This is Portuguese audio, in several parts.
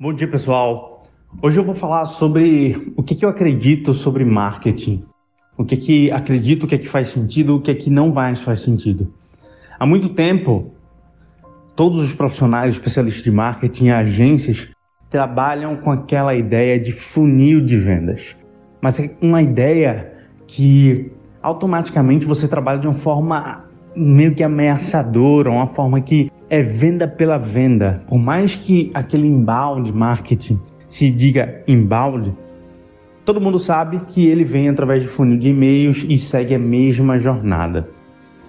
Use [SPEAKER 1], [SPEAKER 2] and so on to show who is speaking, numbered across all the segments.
[SPEAKER 1] Bom dia, pessoal. Hoje eu vou falar sobre o que, que eu acredito sobre marketing. O que, que acredito, o que, que faz sentido, o que, que não mais faz sentido. Há muito tempo, todos os profissionais especialistas de marketing, agências, trabalham com aquela ideia de funil de vendas. Mas é uma ideia que automaticamente você trabalha de uma forma meio que ameaçadora, uma forma que é venda pela venda. Por mais que aquele inbound marketing se diga inbound, todo mundo sabe que ele vem através de funil de e-mails e segue a mesma jornada.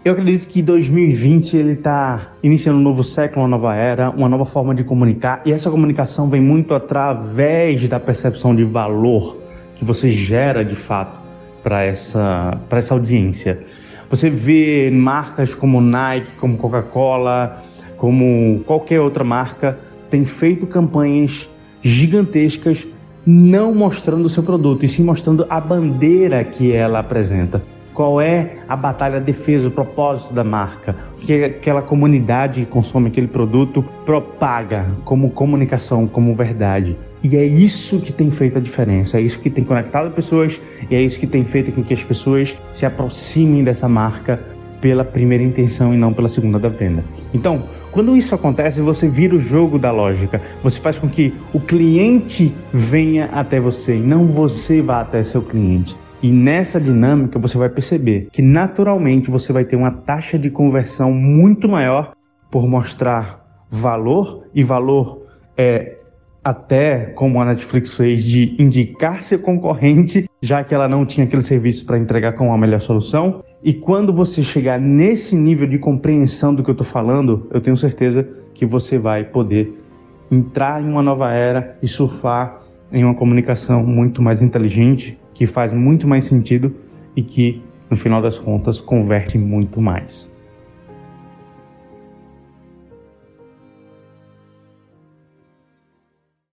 [SPEAKER 1] Eu acredito que 2020 ele está iniciando um novo século, uma nova era, uma nova forma de comunicar e essa comunicação vem muito através da percepção de valor que você gera de fato para essa, para essa audiência. Você vê marcas como Nike, como Coca-Cola, como qualquer outra marca, tem feito campanhas gigantescas não mostrando o seu produto, e sim mostrando a bandeira que ela apresenta. Qual é a batalha, a defesa, o propósito da marca? O que aquela comunidade que consome aquele produto propaga como comunicação, como verdade. E é isso que tem feito a diferença, é isso que tem conectado pessoas e é isso que tem feito com que as pessoas se aproximem dessa marca pela primeira intenção e não pela segunda da venda. Então, quando isso acontece, você vira o jogo da lógica. Você faz com que o cliente venha até você e não você vá até seu cliente. E nessa dinâmica você vai perceber que naturalmente você vai ter uma taxa de conversão muito maior por mostrar valor e valor é até como a Netflix fez de indicar seu concorrente, já que ela não tinha aquele serviço para entregar com a melhor solução. E quando você chegar nesse nível de compreensão do que eu estou falando, eu tenho certeza que você vai poder entrar em uma nova era e surfar em uma comunicação muito mais inteligente, que faz muito mais sentido e que, no final das contas, converte muito mais.